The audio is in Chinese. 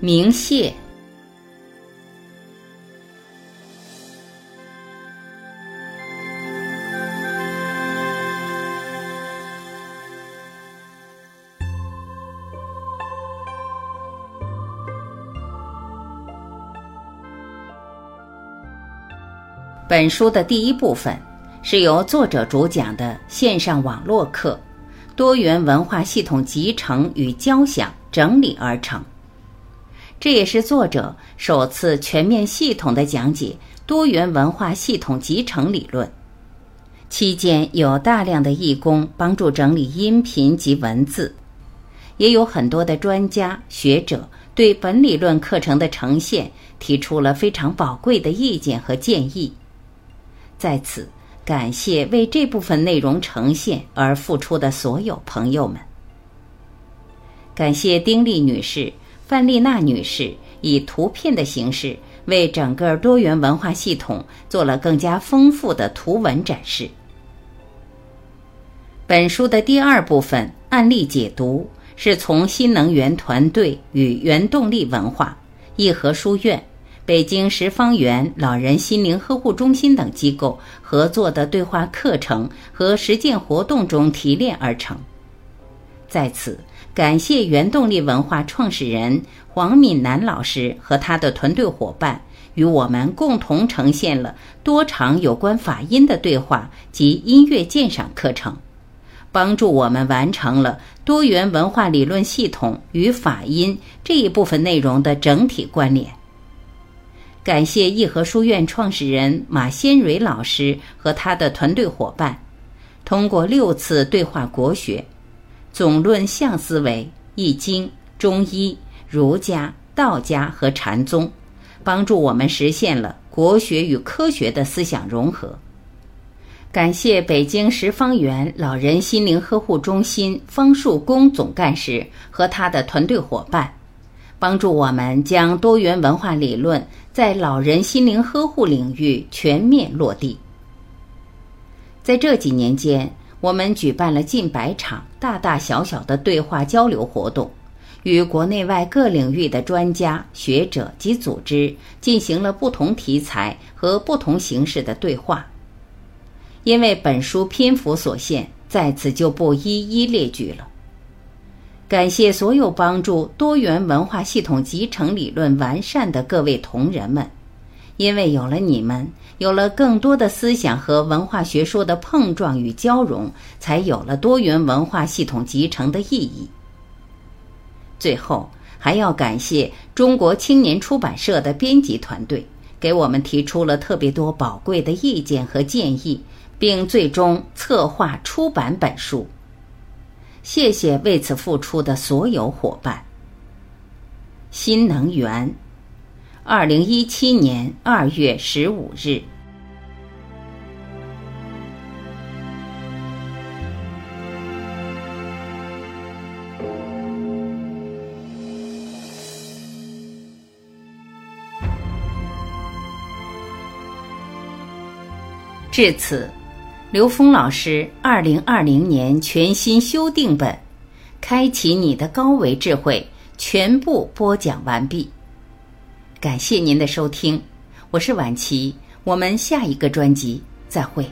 明谢。本书的第一部分是由作者主讲的线上网络课《多元文化系统集成与交响》整理而成。这也是作者首次全面系统的讲解多元文化系统集成理论。期间有大量的义工帮助整理音频及文字，也有很多的专家学者对本理论课程的呈现提出了非常宝贵的意见和建议。在此，感谢为这部分内容呈现而付出的所有朋友们。感谢丁丽女士、范丽娜女士以图片的形式为整个多元文化系统做了更加丰富的图文展示。本书的第二部分案例解读是从新能源团队与原动力文化、义和书院。北京十方园老人心灵呵护中心等机构合作的对话课程和实践活动中提炼而成。在此，感谢原动力文化创始人黄敏南老师和他的团队伙伴，与我们共同呈现了多场有关法音的对话及音乐鉴赏课程，帮助我们完成了多元文化理论系统与法音这一部分内容的整体关联。感谢义和书院创始人马先蕊老师和他的团队伙伴，通过六次对话国学、总论象思维、易经、中医、儒家、道家和禅宗，帮助我们实现了国学与科学的思想融合。感谢北京十方园老人心灵呵护中心方树公总干事和他的团队伙伴。帮助我们将多元文化理论在老人心灵呵护领域全面落地。在这几年间，我们举办了近百场大大小小的对话交流活动，与国内外各领域的专家学者及组织进行了不同题材和不同形式的对话。因为本书篇幅所限，在此就不一一列举了。感谢所有帮助多元文化系统集成理论完善的各位同仁们，因为有了你们，有了更多的思想和文化学说的碰撞与交融，才有了多元文化系统集成的意义。最后，还要感谢中国青年出版社的编辑团队，给我们提出了特别多宝贵的意见和建议，并最终策划出版本书。谢谢为此付出的所有伙伴。新能源，二零一七年二月十五日。至此。刘峰老师二零二零年全新修订本《开启你的高维智慧》全部播讲完毕，感谢您的收听，我是晚琪，我们下一个专辑再会。